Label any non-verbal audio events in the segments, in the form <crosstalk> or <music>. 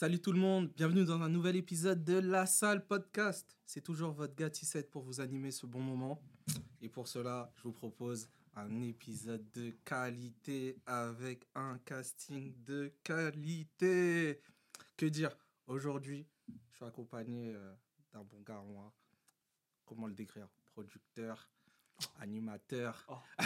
Salut tout le monde, bienvenue dans un nouvel épisode de La Salle Podcast. C'est toujours votre gars pour vous animer ce bon moment. Et pour cela, je vous propose un épisode de qualité avec un casting de qualité. Que dire? Aujourd'hui, je suis accompagné euh, d'un bon gars, moi. Comment le décrire? Producteur, animateur. Oh. <laughs>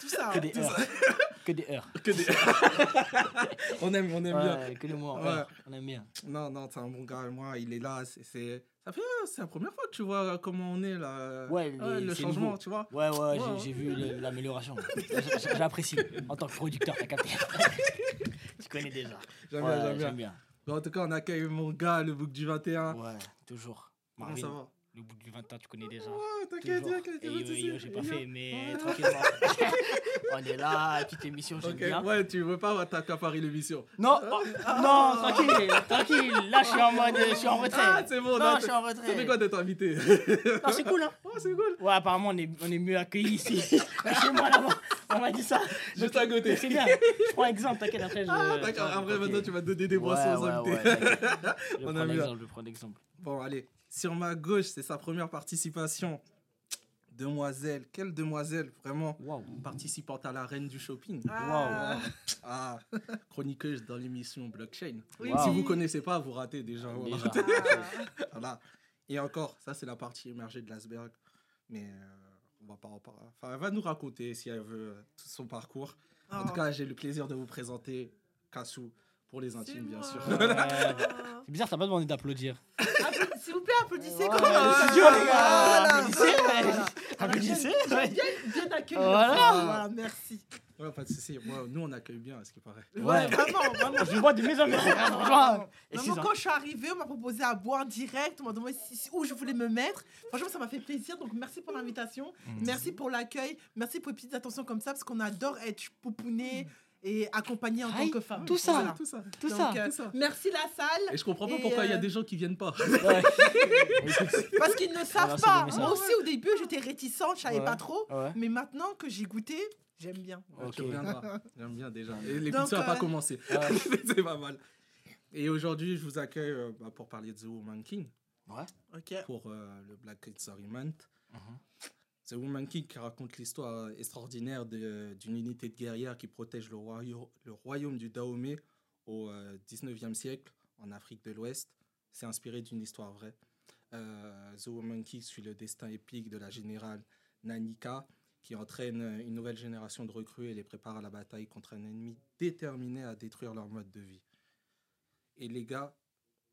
Tout ça. Tout heures. Que des heures. Que des- <laughs> on aime, on aime bien. Que des Ouais. On aime bien. Non, non, c'est un bon gars. Moi, il est là. C'est, c'est, ça fait, euh, c'est la première fois que tu vois comment on est là. Ouais, le changement, nouveau. tu vois. Ouais, ouais, j'ai- vu l'amélioration. J'apprécie. En tant que producteur, t'as capté. <laughs> tu connais déjà. J'aime bien, j'aime bien. Bien. En tout cas, on accueille mon gars, le bouc du 21. Ouais, toujours. Comment ça va? Le bout du 20 ans, tu connais déjà. Ouais, t'inquiète, t'inquiète. Yo, j'ai pas fait, mais Ouais. tranquillement. <laughs> on est là, petite émission, j'aime Ok, bien. ouais, tu veux pas t'accaparer l'émission. Non, oh, non, tranquille, tranquille. Là, je suis en mode, je suis en retrait. Ah, c'est bon, non, je suis en Ça fait retrait. quoi d'être invité? Non, c'est cool, hein. <laughs> Oh, c'est cool. Ouais, apparemment, on est, on est mieux accueillis ici. <laughs> Chez moi, là-bas, on m'a dit ça. Juste à côté. C'est bien. Je prends exemple, t'inquiète, après je. Ah, d'accord. Après, maintenant, tu vas donner des boissons aux invités. t'inquiète. On bien. l'exemple, je prends l'exemple. Bon, allez. Sur ma gauche, c'est sa première participation. Demoiselle. Quelle demoiselle, vraiment. Participante à la reine du shopping. Ah. Ah, chroniqueuse dans l'émission Blockchain. Oui, Wow. Si vous connaissez pas, vous ratez déjà. Ah. <laughs> Voilà. Et encore, ça c'est la partie émergée de l'iceberg. Mais euh, on va pas en parler. Enfin, elle va nous raconter si elle veut euh, tout son parcours. En Oh. tout cas, j'ai le plaisir de vous présenter Kassou pour les intimes, bien sûr. <laughs> C'est bizarre, t'as pas demandé d'applaudir. Applaudissez- S'il vous plaît, applaudissez quand même. c'est dur, les gars. Voilà. Applaudissez. Applaudissez, Bien- ouais. Bien, bien accueilli. Voilà. Voilà, merci. Ouais, pas de souci. Moi, nous, on accueille bien, à ce qui paraît. Ouais, Ouais. vraiment, vraiment. Je vois de mes amis. Franchement. Et Non, six moi, ans. quand je suis arrivée, on m'a proposé à boire direct, on m'a demandé si- si- où je voulais me mettre. Franchement, ça m'a fait plaisir. Donc, merci pour l'invitation. Mm. Merci pour l'accueil. Merci pour les petites attentions comme ça, parce qu'on adore être pouponné et accompagné en tant que femme. tout ça. Voilà. Tout ça. Tout Donc, ça. euh, tout ça. merci la salle. Et je comprends pas Et, pourquoi il y a euh, des gens qui viennent pas. <laughs> Ouais. Parce qu'ils ne savent pas. Moi aussi, au début, j'étais réticente, je savais Ouais. pas trop. Ouais. Mais maintenant que j'ai goûté, j'aime bien. Ouais, Tu Ok. reviendras. J'aime bien déjà. Et l'émission n'a pas euh, commencé. Ouais. <laughs> c'est pas mal. Et aujourd'hui, je vous accueille euh, bah, pour parler de The Woman King Ouais. Ok. pour euh, le Black History Month. Mhm. The Woman King qui raconte l'histoire extraordinaire de- d'une unité de guerrières qui protège le, royau- le royaume du Dahomey au euh, 19e siècle en Afrique de l'Ouest. C'est inspiré d'une histoire vraie. Euh, The Woman King suit le destin épique de la générale Nanika qui entraîne une nouvelle génération de recrues et les prépare à la bataille contre un ennemi déterminé à détruire leur mode de vie. Et les gars,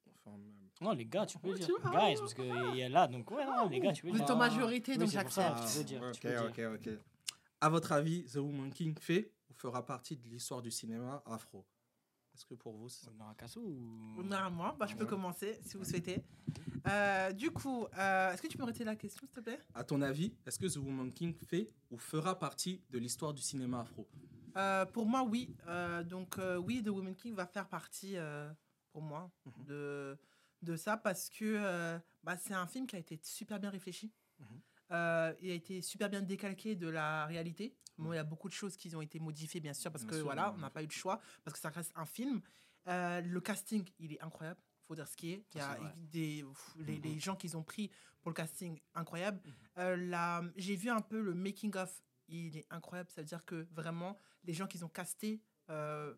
enfin, Non, les gars, tu peux Ouais, dire. tu. Guys, parce qu'il y a là, donc ouais, non, les gars, tu peux Vous dire. êtes en majorité, Oui, donc j'accepte. tu peux dire. ok, tu peux dire. ok, ok. À votre avis, The Woman King fait ou fera partie de l'histoire du cinéma afro? Est-ce que pour vous, c'est ça On Kassou ou. Honneur à moi, bah, je peux Ouais. commencer si vous souhaitez. Euh, du coup, euh, est-ce que tu peux arrêter la question, s'il te plaît? À ton avis, est-ce que The Woman King fait ou fera partie de l'histoire du cinéma afro? Euh, Pour moi, oui. Euh, donc, euh, oui, The Woman King va faire partie, euh, pour moi, Mhm. de, de ça parce que euh, bah, c'est un film qui a été super bien réfléchi. Mhm. Euh, il a été super bien décalqué de la réalité. Bon, il y a beaucoup de choses qui ont été modifiées, bien sûr, parce Bien que sûr, voilà, on n'a pas eu le choix, parce que ça reste un film. Euh, le casting, il est incroyable. faut dire ce qui est. Il y a des, pff, les, les gens qu'ils ont pris pour le casting, incroyable. Euh, J'ai vu un peu le making-of, il est incroyable. Ça veut dire que vraiment, les gens qu'ils ont castés,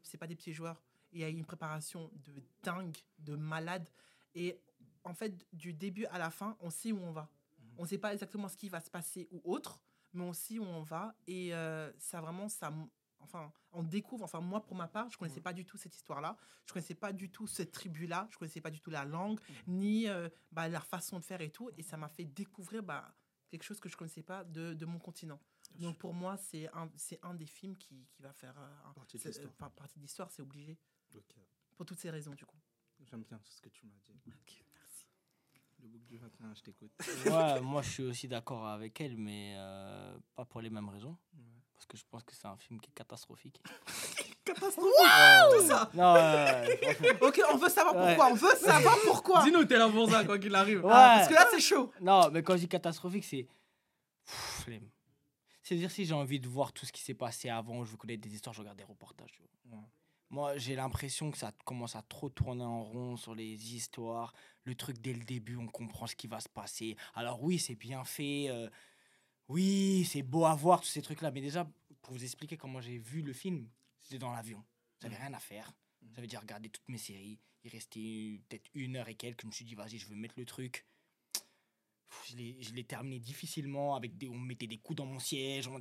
c'est pas des petits joueurs. Il y a eu une préparation de dingue, de malade. Et en fait, du début à la fin, on sait où on va. Mhm. On ne sait pas exactement ce qui va se passer ou autre, mais on sait où on va. Et euh, ça vraiment, ça, enfin, on découvre. Enfin, moi, pour ma part, je connaissais Ouais. pas du tout cette histoire-là. Je connaissais pas du tout cette tribu-là. Je connaissais pas du tout la langue, Mhm. ni euh, bah, leur façon de faire et tout. Et ça m'a fait découvrir bah, quelque chose que je connaissais pas de, de mon continent. Donc pour moi, c'est un, c'est un des films qui, qui va faire euh, un- Partie de c'est- l'histoire. euh, partie de l'histoire, c'est obligé. Pour toutes ces raisons, du coup. J'aime bien tout ce que tu m'as dit. merci. Le bouc du 21, je t'écoute. Ouais, <laughs> moi je suis aussi d'accord avec elle, mais euh, pas pour les mêmes raisons. Parce que je pense que c'est un film qui est catastrophique. <laughs> Catastrophe Euh, Tout ça Non, ouais, ouais, franchement. Ok, on veut savoir Ouais. pourquoi. On veut savoir pourquoi. Dis-nous, t'es là pour ça, quoi qu'il arrive. Ouais. Ah, parce que là, c'est chaud. Non, mais quand je dis catastrophique, c'est. C'est-à-dire, si j'ai envie de voir tout ce qui s'est passé avant, je veux connaître des histoires, je regarde des reportages. Moi, j'ai l'impression que ça commence à trop tourner en rond sur les histoires. Le truc, dès le début, on comprend ce qui va se passer. Alors oui, c'est bien fait. euh, oui, c'est beau à voir, tous ces trucs-là. Mais déjà, pour vous expliquer comment j'ai vu le film, c'était dans l'avion. J'avais rien à faire. J'avais déjà regardé toutes mes séries. Il restait peut-être une heure et quelques. Je me suis dit, vas-y, je veux mettre le truc. Je l'ai- je l'ai terminé difficilement. Avec des, on me mettait des coups dans mon siège. on-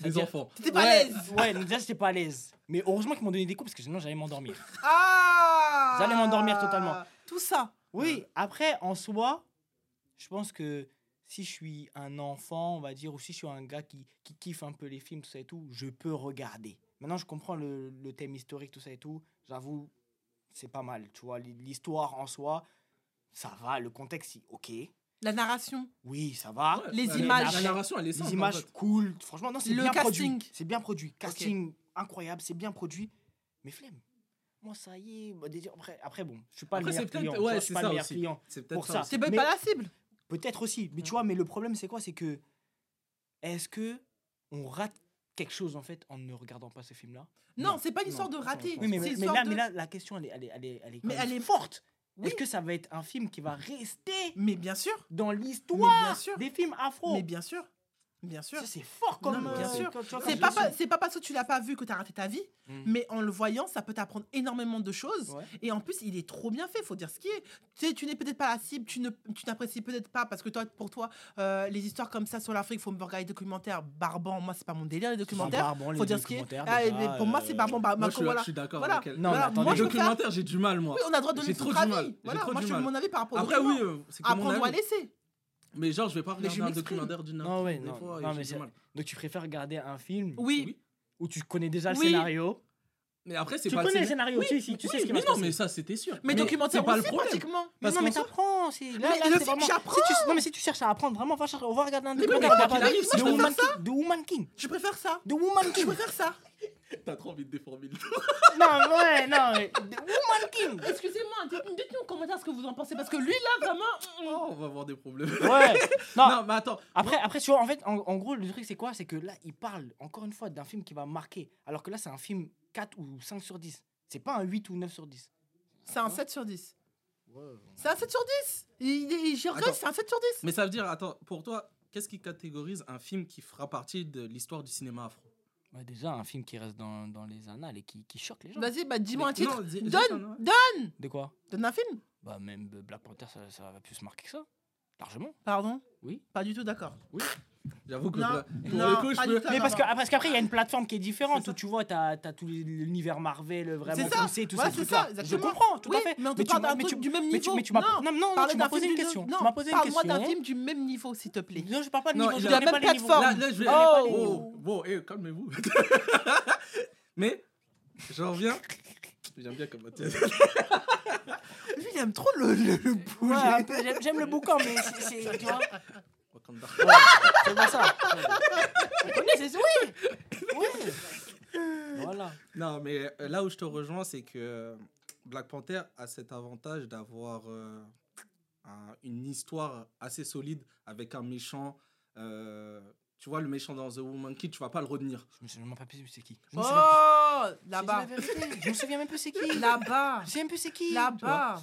Les enfants. T'étais pas à l'aise. Ouais, donc déjà, j'étais pas à l'aise. Mais heureusement qu'ils m'ont donné des coups parce que sinon, j'allais m'endormir. Ah Vous allez m'endormir totalement. Tout ça. Oui, après, en soi, je pense que si je suis un enfant, on va dire, ou si je suis un gars qui, qui kiffe un peu les films, tout ça et tout, je peux regarder. Maintenant, je comprends le, le thème historique, tout ça et tout. J'avoue, c'est pas mal. Tu vois, l'histoire en soi, ça va. Le contexte, ok. La narration. Oui, ça va. Ouais, Les images. La narration, elle est simple. Les en images, fait. cool. Franchement, non, c'est Le bien casting. produit. C'est bien produit. Casting incroyable, c'est bien produit. Mais flemme. Moi, ça y est. bah, après, après, bon, je suis pas Après, le meilleur client. ouais, je suis pas ça le meilleur aussi. client. C'est peut-être Pour ça. C'est peut-être Mais- pas la cible. Peut-être aussi. Mais tu vois, mais le problème, c'est quoi? C'est que. Est-ce que on rate quelque chose, en fait, en ne regardant pas ce film-là? Non, Non, c'est pas une histoire de rater. Oui, mais, c'est mais, là, de- mais là, la question, elle est, elle est, elle est, elle est, Mais elle est- forte. Oui. Est-ce que ça va être un film qui va rester Mais bien sûr. dans l'histoire des films afro? Mais bien sûr. Bien sûr. C'est fort comme. Non, bien euh, sûr. C'est pas, parce que tu l'as pas vu que tu as raté ta vie, Mm. mais en le voyant, ça peut t'apprendre énormément de choses. Ouais. Et en plus, il est trop bien fait, faut dire ce qui est. Tu sais, tu n'es peut-être pas la cible, tu n'apprécies peut-être pas parce que toi, pour toi, euh, les histoires comme ça sur l'Afrique, faut me regarder des documentaires barbants. Moi, c'est pas mon délire les documentaires. barbant, les faut dire ce qui est. Ah, mais pour moi, euh, c'est barbant. Bah, Moi, je suis, voilà. je suis d'accord Voilà. avec elle. Non, Voilà, mais attendez, moi, les documentaires, j'ai du mal, moi. Oui, on a droit de donner J'ai son trop du avis. Voilà, moi, je mon avis par rapport au Après, document. oui, euh, c'est Apprendre à laisser. Mais genre, je vais pas Mais je regarder un documentaire d'une heure. Non, ouais, non. fois, Non, mais du c'est- mal. Donc tu préfères regarder un film Oui. Où tu connais déjà le Oui. scénario. Mais après, c'est Tu pas connais le scénar- scénario, Oui, tu, sais, tu sais oui, ce qui mais va se non, passer. mais ça, c'était sûr. Mais, documentaire c'est pas le problème. pratiquement. Mais non, mais t'apprends. c'est- Là, Mais là, le c'est film, vraiment- j'apprends. Si tu- Non, mais si tu cherches à apprendre, vraiment, va chercher- on va regarder un Mais documentaire. The je Woman King. The Woman King. Je préfère ça. The Woman Je King. préfère ça. T'as trop envie de déformer le Non, ouais, non. <laughs> King. <laughs> Excusez-moi, dites- dites-nous en commentaire ce que vous en pensez. Parce que lui, là, vraiment. Oh, on va avoir des problèmes. Ouais. <laughs> Non, Non, mais attends. Après, après, tu vois, en fait, en, en gros, le truc, c'est quoi? C'est que là, il parle, encore une fois, d'un film qui va marquer. Alors que là, c'est un film 4 ou 5 sur 10. C'est pas un 8 ou 9 sur 10. C'est un 7 sur 10. Ouais. C'est un 7 sur 10. Il, il, Attends. c'est un 7 sur 10. Mais ça veut dire, attends, pour toi, qu'est-ce qui catégorise un film qui fera partie de l'histoire du cinéma afro? Bah, déjà, un film qui reste dans, dans les annales et qui, qui choque les gens. Vas-y, bah, dis-moi un titre. non, dis- Donne, juste un- ouais. donne, De quoi? Donne un film. Bah, même Black Panther, ça, ça va plus marquer que ça. Largement. Pardon? Oui. Pas du tout d'accord. J'avoue que Non, là, pour non, le coup, je peux. tout. Mais parce que- non. parce qu'après, il y a une plateforme qui est différente où tu vois, tu as, tout l'univers Marvel vraiment C'est ça, poussé, tout ces c'est trucs-là. ça, Je comprends, tout Oui, à fait. Mais on te Mais tu parle d'un mais truc tu- du même mais tu- niveau. mais tu m'as- non, non, non, tu m'as posé une question. Non, Tu m'as posé une parle-moi d'un film du même niveau, s'il te plaît. Non, je parle pas de Non, niveau, je la même plateforme. Là, je vais. Oh. Oh, bon, eh, calmez-vous. <laughs> Mais, j'en reviens. J'aime bien comment tu Lui, il aime trop le, le, Ouais, j'aime- le boucan, mais c'est- c'est. Tu vois Wakanda. Ouais, C'est pas ça. Oui. Oui. Voilà. Non, mais euh, là où je te rejoins, c'est que euh, Black Panther a cet avantage d'avoir euh, un- une histoire assez solide avec un méchant. euh, tu vois, le méchant dans The Woman King, tu vas pas le retenir. Je me souviens même pas plus c'est qui. Je. Oh, là-bas. Je me souviens même plus c'est qui. <laughs> Là-bas. Je sais même plus c'est qui. Là-bas.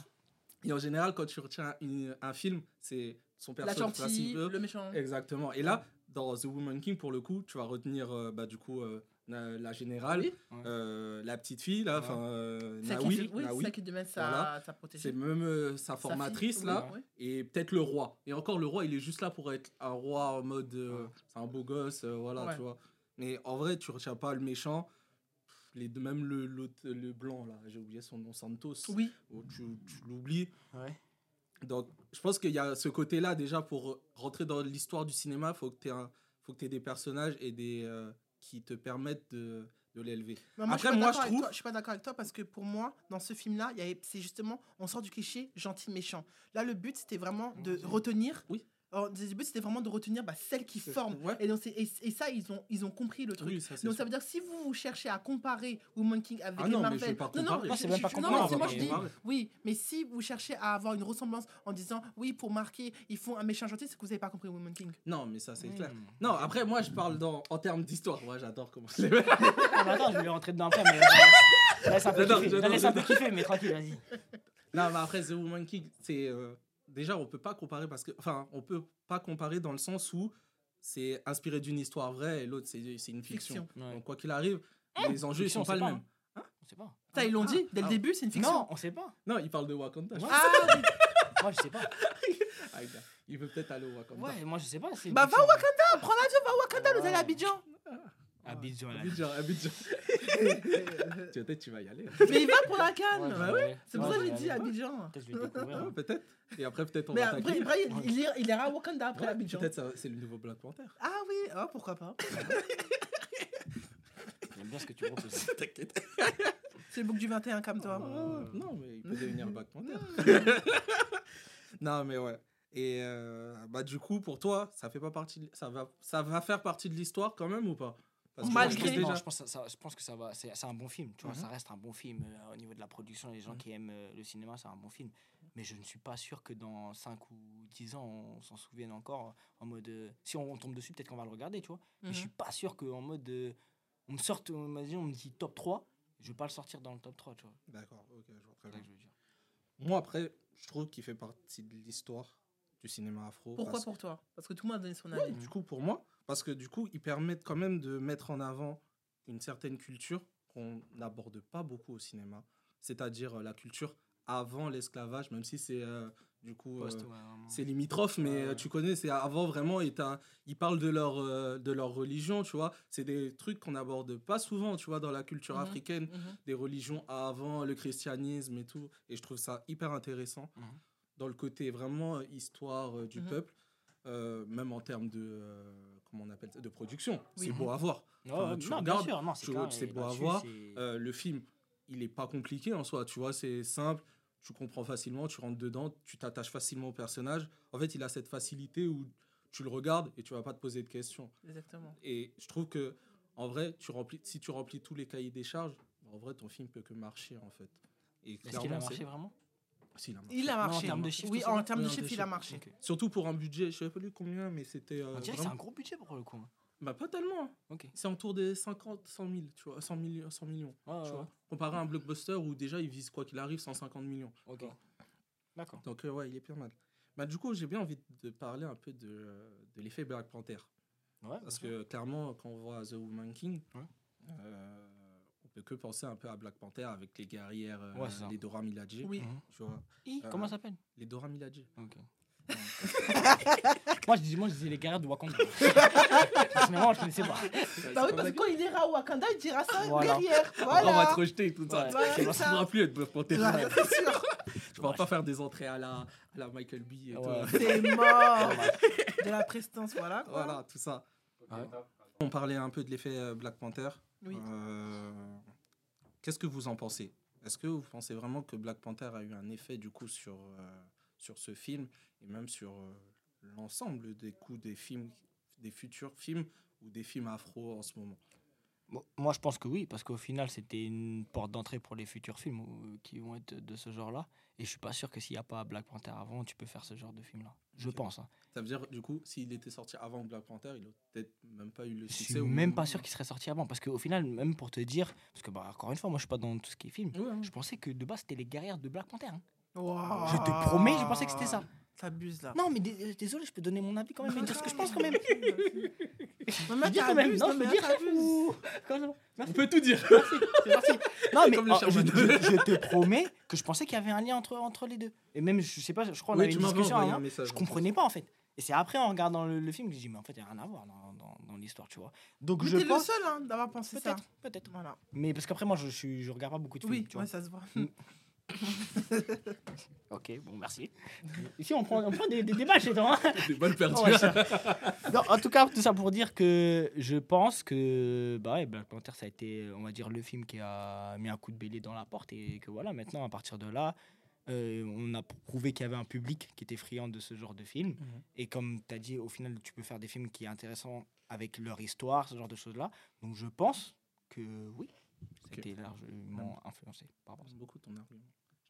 Et en général, quand tu retiens une- un film, c'est son La personnage gentille, principal. le méchant. Exactement. Et là, dans The Woman King, pour le coup, tu vas retenir euh, bah, du coup euh, la, la générale, Oui. euh, la petite fille, là, Ouais. enfin, euh, Celle Naoui, qui, oui, Naoui. celle qui devait sa, Voilà. sa protégée. c'est même euh, sa Sa formatrice, fille, là, oui, et peut-être le roi. Et encore, le roi, il est juste là pour être un roi en mode, euh, Ouais. c'est un beau gosse, euh, voilà, Ouais. tu vois. Mais en vrai, tu retiens pas le méchant. Les deux, même le, le blanc, là, j'ai oublié son nom, Santos. Oui. Oh, tu, tu l'oublies. Ouais. Donc, je pense qu'il y a ce côté-là, déjà, pour rentrer dans l'histoire du cinéma, il faut que tu aies, des personnages et des, euh, qui te permettent de, de l'élever. Après, moi, je trouve- toi, je suis pas d'accord avec toi parce que pour moi, dans ce film-là, c'est justement, on sort du cliché gentil méchant. Là, le but c'était vraiment de retenir. Oui. Le but c'était vraiment de retenir bah, celle qui C'est- forme. ouais. Et, donc, et, et ça, ils ont, ils ont compris le truc. Oui, ça, c'est donc ça veut dire que si vous, vous cherchez à comparer Woman King avec Ah les non, mais Marvel, je vais pas non, non, comparer. Non, c'est même pas je- non, comparer, mais moi je dis, comparer. oui, mais si vous cherchez à avoir une ressemblance en disant oui pour marquer, ils font un méchant gentil, c'est que vous n'avez pas compris Woman King. Non, mais ça, c'est clair. Non, après, moi, je parle dans, en termes d'histoire. Ouais, j'adore comment je les Ah, bah attends, je vais rentrer dedans après. Mais... Laisse un peu kiffer, mais tranquille, vas-y. Non, mais après, The Woman King, c'est. euh, déjà, on peut pas comparer parce que. Enfin, on peut pas comparer dans le sens où c'est inspiré d'une histoire vraie et l'autre, c'est une fiction. Fiction. Ouais. Donc, quoi qu'il arrive, les enjeux, ils sont pas les mêmes. On sait pas. Ça, ils l'ont Ah, dit dès le ah. début, c'est une fiction. Non, on sait pas. Non, il parle de Wakanda. Ouais. <laughs> Ah. Moi, je sais pas. Ah, il veut peut-être aller au Wakanda. Ouais, moi, je sais pas. Bah, va au Wakanda, prends l'avion, va au Wakanda, nous allons à Abidjan. Abidjan. Abidjan, <laughs> Abidjan. Peut-être tu vas y aller. Mais il va pour la canne. Ouais, bah oui. vais- C'est pour ouais, ça que je j'ai dit. Abidjan. Peut-être. Ouais, hein. peut-être. Et après, peut-être on Mais va après, il, il ira, il ira à Wakanda après Ouais, Abidjan. Peut-être ça- c'est le nouveau Black Panther. Ah oui, ah, pourquoi pas. <laughs> J'aime bien ce que tu proposes. <laughs> T'inquiète. C'est le book du 21 comme toi. Ah, non, mais il peut devenir Black Panther. non, mais ouais. Et euh, bah, du coup, pour toi, ça fait pas partie. Ça va, ça va faire partie de l'histoire quand même ou pas? Parce que Malgré- je pense Non, déjà- je pense, que ça, je pense que ça va. C'est un bon film. Tu vois, Mhm. ça reste un bon film euh, au niveau de la production. Les gens Mhm. qui aiment euh, le cinéma, c'est un bon film. Mais je ne suis pas sûr que dans 5 ou 10 ans, on s'en souvienne encore en mode. euh, si on, tombe dessus, peut-être qu'on va le regarder, tu vois. Mais je suis pas sûr qu'en mode. euh, on me sorte, on m'a dit, on me dit top 3. Je vais pas le sortir dans le top 3, tu vois. D'accord, ok, je vois très C'est ça bien. que je veux dire. Moi, après, je trouve qu'il fait partie de l'histoire du cinéma afro. Pourquoi parce- pour toi? Parce que tout le monde a donné son Ouais, avis. du coup, pour moi, parce que du coup, ils permettent quand même de mettre en avant une certaine culture qu'on n'aborde pas beaucoup au cinéma, c'est-à-dire euh, la culture avant l'esclavage, même si c'est euh, du coup euh, c'est limitrophe, mais Ouais, tu connais, c'est avant vraiment, et ils parlent de leur, euh, de leur religion, tu vois. C'est des trucs qu'on n'aborde pas souvent, tu vois, dans la culture Mhm. africaine, Mhm. des religions avant le christianisme et tout. Et je trouve ça hyper intéressant Mhm. dans le côté vraiment histoire du peuple, même en termes de, comment on appelle ça, de production. Oui. C'est beau à voir. Ouais, Enfin, ouais, tu non, regardes, bien sûr, non, c'est tu- beau à voir. Euh, le film, il est pas compliqué en soi, tu vois, c'est simple, tu comprends facilement, tu rentres dedans, tu t'attaches facilement au personnage. En fait, il a cette facilité où tu le regardes et tu vas pas te poser de questions. Exactement. Et je trouve que, en vrai, tu remplis, si tu remplis tous les cahiers des charges, en vrai, ton film peut que marcher, en fait. Et Est-ce qu'il a marché vraiment? Si, il a marché. Il a Non, en termes de chiffres, oui, en termes de chiffres, il a marché. Surtout pour un budget, je sais pas plus combien, mais c'était. euh, On dirait que c'est un gros budget pour le coup. hein. Bah, pas tellement. Ok. C'est autour des 50, 100 000, tu vois, 100 millions. 100 millions tu vois. ouais. Comparé à un blockbuster où déjà il vise quoi qu'il arrive 150 millions. Ok. D'accord. Donc euh, ouais, il est pas mal. Bah, du coup, j'ai bien envie de parler un peu de, euh, de l'effet Black Panther. Ouais, Parce bien que clairement, quand on voit The Woman King, Ouais. euh, que penser un peu à Black Panther avec les guerrières, euh, Ouais, les Dora Milaje. Oui. Mhm. Tu vois, Hi, Euh, Comment ça s'appelle? les Dora Milaje. Ok. <laughs> moi, je dis, moi, je disais les guerrières de Wakanda. <laughs> Personnellement, je connaissais pas. Bah oui, parce que quand il ira à Wakanda, il dira ça, Voilà. guerrière. Après, on va te rejeter tout ça. Ouais. Voilà, Tu ne pourras plus être Black Panther. Voilà, c'est <laughs> sûr. Tu pourras pas faire des entrées à la, à la Michael B. Et Ouais. C'est mort. De la prestance, voilà. quoi. Voilà, tout ça. Ouais. On parlait un peu de l'effet euh, Black Panther. Oui. Euh, Qu'est-ce que vous en pensez? Est-ce que vous pensez vraiment que Black Panther a eu un effet du coup sur, euh, sur ce film et même sur euh, l'ensemble des coups des films, des futurs films ou des films afro en ce moment? Moi, je pense que oui, parce qu'au final, c'était une porte d'entrée pour les futurs films qui vont être de ce genre-là. Et je suis pas sûr que s'il n'y a pas Black Panther avant, tu peux faire ce genre de film-là. Je pense. hein. Ça veut dire du coup, s'il était sorti avant Black Panther, il aurait peut-être même pas eu le Je succès. suis ou- même pas sûr qu'il serait sorti avant. Parce qu'au final, même pour te dire, parce que, bah, encore une fois, moi, je suis pas dans tout ce qui est film. Ouais, ouais. Je pensais que de base, c'était les guerrières de Black Panther. hein. Wow. Je te promets, je pensais que c'était ça. T'abuses là. Non, mais euh, désolé, je peux donner mon avis quand même et dire ce que je pense quand même. <laughs> Non, mais quand même. Non, je peux mais dire ou- On Merci. peut tout dire. C'est parti. <laughs> Non, mais Comme le oh, je, je- je te promets que je pensais qu'il y avait un lien entre, entre les deux. Et même, je sais pas, je crois qu'on Oui, avait une discussion envoyé un avant. message. Je comprenais pas en fait. Et c'est après en regardant le, le film que j'ai dit, mais en fait, il n'y a rien à voir dans, dans, dans l'histoire, tu vois. Donc Mais je t'es le pense. seul hein, d'avoir pensé ça. Peut-être, peut-être. Voilà. Mais parce qu'après, moi, je, suis, je regarde pas beaucoup de films. Oui, tu ouais, vois. ça se voit. <laughs> <laughs> Ok, bon, merci. Ici, on prend, on prend des, des débats chez toi. hein. Des balles perdues. Ouais. Non, en tout cas, tout ça pour dire que je pense que bah ouais, Black Panther, ça a été, on va dire, le film qui a mis un coup de bélier dans la porte et que voilà, maintenant, à partir de là, euh, on a prouvé qu'il y avait un public qui était friand de ce genre de film. Mhm. Et comme tu as dit, au final, tu peux faire des films qui sont intéressants avec leur histoire, ce genre de choses-là. Donc je pense que oui, c'était largement influencé par rapport à ça. J'aime beaucoup ton argument.